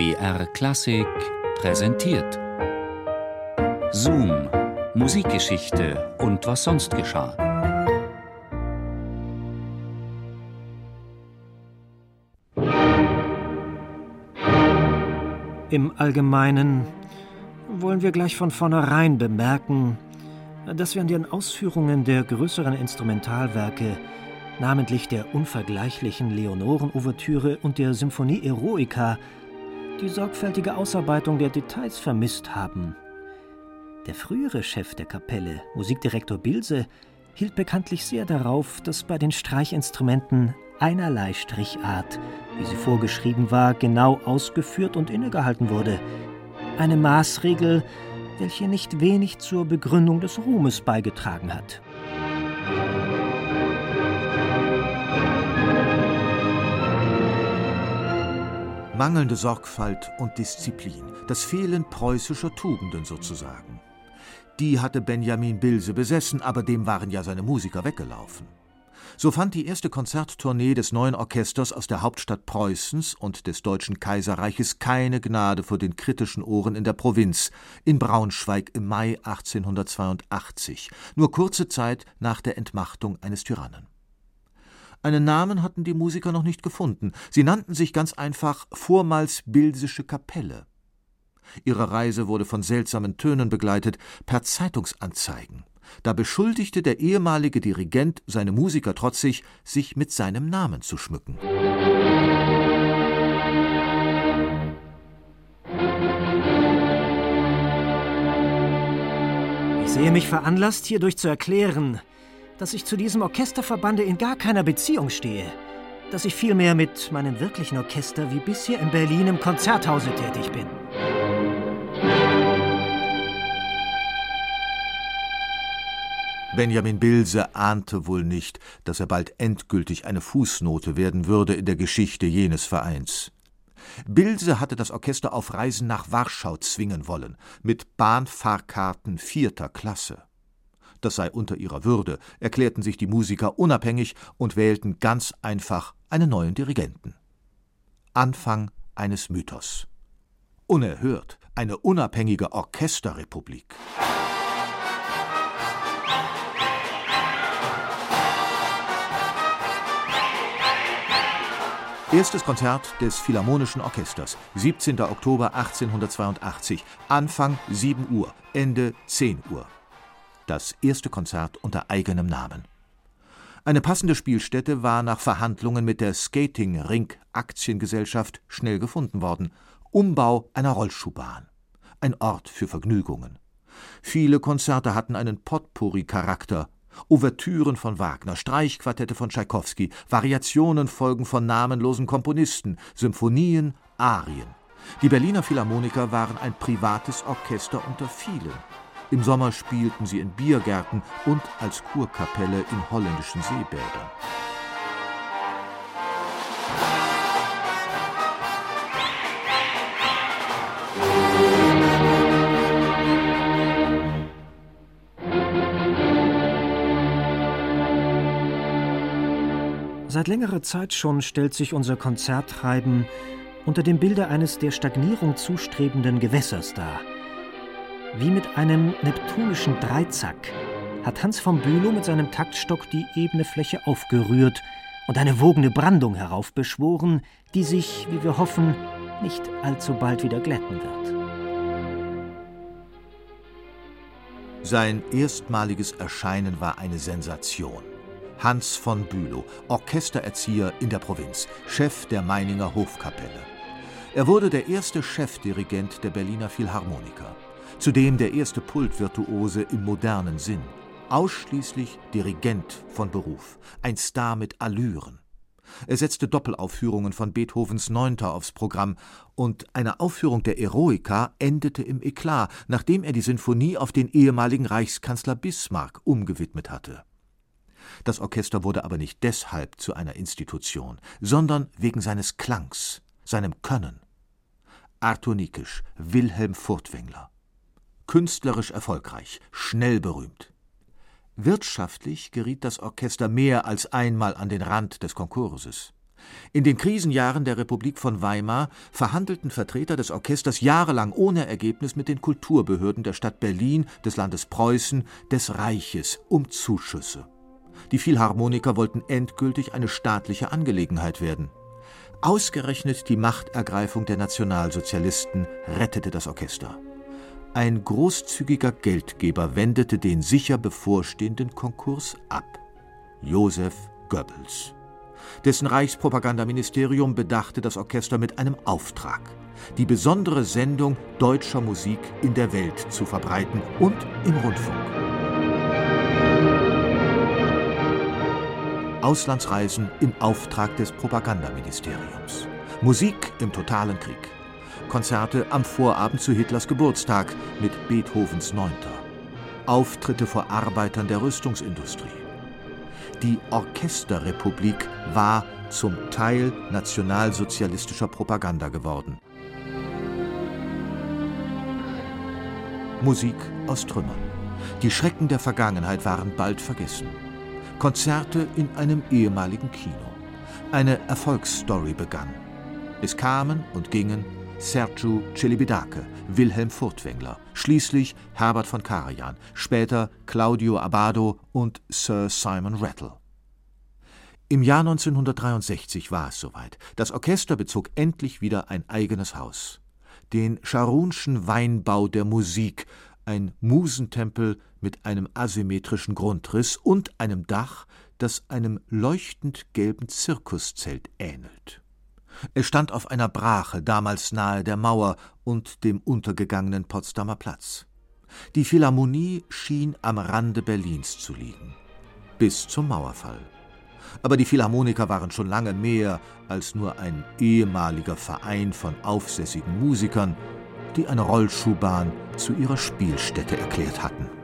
BR Klassik präsentiert. Zoom, Musikgeschichte und was sonst geschah. Im Allgemeinen wollen wir gleich von vornherein bemerken, dass wir an den Ausführungen der größeren Instrumentalwerke, namentlich der unvergleichlichen Leonoren-Ouvertüre und der Symphonie Eroica, die sorgfältige Ausarbeitung der Details vermisst haben. Der frühere Chef der Kapelle, Musikdirektor Bilse, hielt bekanntlich sehr darauf, dass bei den Streichinstrumenten einerlei Strichart, wie sie vorgeschrieben war, genau ausgeführt und innegehalten wurde. Eine Maßregel, welche nicht wenig zur Begründung des Ruhmes beigetragen hat. Mangelnde Sorgfalt und Disziplin, das Fehlen preußischer Tugenden sozusagen. Die hatte Benjamin Bilse besessen, aber dem waren ja seine Musiker weggelaufen. So fand die erste Konzerttournee des neuen Orchesters aus der Hauptstadt Preußens und des Deutschen Kaiserreiches keine Gnade vor den kritischen Ohren in der Provinz, in Braunschweig im Mai 1882, nur kurze Zeit nach der Entmachtung eines Tyrannen. Einen Namen hatten die Musiker noch nicht gefunden. Sie nannten sich ganz einfach vormals Bilsische Kapelle. Ihre Reise wurde von seltsamen Tönen begleitet, per Zeitungsanzeigen. Da beschuldigte der ehemalige Dirigent seine Musiker trotzig, sich mit seinem Namen zu schmücken. Ich sehe mich veranlasst, hierdurch zu erklären, dass ich zu diesem Orchesterverbande in gar keiner Beziehung stehe, dass ich vielmehr mit meinem wirklichen Orchester wie bisher in Berlin im Konzerthause tätig bin. Benjamin Bilse ahnte wohl nicht, dass er bald endgültig eine Fußnote werden würde in der Geschichte jenes Vereins. Bilse hatte das Orchester auf Reisen nach Warschau zwingen wollen, mit Bahnfahrkarten vierter Klasse. Das sei unter ihrer Würde, erklärten sich die Musiker unabhängig und wählten ganz einfach einen neuen Dirigenten. Anfang eines Mythos. Unerhört, eine unabhängige Orchesterrepublik. Erstes Konzert des Philharmonischen Orchesters, 17. Oktober 1882, Anfang 7 Uhr, Ende 10 Uhr. Das erste Konzert unter eigenem Namen. Eine passende Spielstätte war nach Verhandlungen mit der Skating Rink Aktiengesellschaft schnell gefunden worden. Umbau einer Rollschuhbahn. Ein Ort für Vergnügungen. Viele Konzerte hatten einen Potpourri-Charakter Ouvertüren von Wagner, Streichquartette von Tschaikowski, Variationen folgen von namenlosen Komponisten, Symphonien, Arien. Die Berliner Philharmoniker waren ein privates Orchester unter vielen. Im Sommer spielten sie in Biergärten und als Kurkapelle in holländischen Seebädern. Seit längerer Zeit schon stellt sich unser Konzerttreiben unter dem Bilde eines der Stagnierung zustrebenden Gewässers dar. Wie mit einem neptunischen Dreizack hat Hans von Bülow mit seinem Taktstock die ebene Fläche aufgerührt und eine wogende Brandung heraufbeschworen, die sich, wie wir hoffen, nicht allzu bald wieder glätten wird. Sein erstmaliges Erscheinen war eine Sensation. Hans von Bülow, Orchestererzieher in der Provinz, Chef der Meininger Hofkapelle. Er wurde der erste Chefdirigent der Berliner Philharmoniker, zudem der erste Pultvirtuose im modernen Sinn, ausschließlich Dirigent von Beruf, ein Star mit Allüren. Er setzte Doppelaufführungen von Beethovens Neunter aufs Programm und eine Aufführung der Eroica endete im Eklat, nachdem er die Sinfonie auf den ehemaligen Reichskanzler Bismarck umgewidmet hatte. Das Orchester wurde aber nicht deshalb zu einer Institution, sondern wegen seines Klangs, seinem Können. Arthur Nikisch, Wilhelm Furtwängler. Künstlerisch erfolgreich, schnell berühmt. Wirtschaftlich geriet das Orchester mehr als einmal an den Rand des Konkurses. In den Krisenjahren der Republik von Weimar verhandelten Vertreter des Orchesters jahrelang ohne Ergebnis mit den Kulturbehörden der Stadt Berlin, des Landes Preußen, des Reiches um Zuschüsse. Die Philharmoniker wollten endgültig eine staatliche Angelegenheit werden. Ausgerechnet die Machtergreifung der Nationalsozialisten rettete das Orchester. Ein großzügiger Geldgeber wendete den sicher bevorstehenden Konkurs ab. Josef Goebbels. Dessen Reichspropagandaministerium bedachte das Orchester mit einem Auftrag, die besondere Sendung deutscher Musik in der Welt zu verbreiten und im Rundfunk. Auslandsreisen im Auftrag des Propagandaministeriums. Musik im totalen Krieg. Konzerte am Vorabend zu Hitlers Geburtstag mit Beethovens Neunter. Auftritte vor Arbeitern der Rüstungsindustrie. Die Orchesterrepublik war zum Teil nationalsozialistischer Propaganda geworden. Musik aus Trümmern. Die Schrecken der Vergangenheit waren bald vergessen. Konzerte in einem ehemaligen Kino. Eine Erfolgsstory begann. Es kamen und gingen Sergiu Celibidache, Wilhelm Furtwängler, schließlich Herbert von Karajan, später Claudio Abbado und Sir Simon Rattle. Im Jahr 1963 war es soweit. Das Orchester bezog endlich wieder ein eigenes Haus. Den Scharunschen Weinbau der Musik, ein Musentempel mit einem asymmetrischen Grundriss und einem Dach, das einem leuchtend gelben Zirkuszelt ähnelt. Es stand auf einer Brache, damals nahe der Mauer und dem untergegangenen Potsdamer Platz. Die Philharmonie schien am Rande Berlins zu liegen. Bis zum Mauerfall. Aber die Philharmoniker waren schon lange mehr als nur ein ehemaliger Verein von aufsässigen Musikern, die eine Rollschuhbahn zu ihrer Spielstätte erklärt hatten.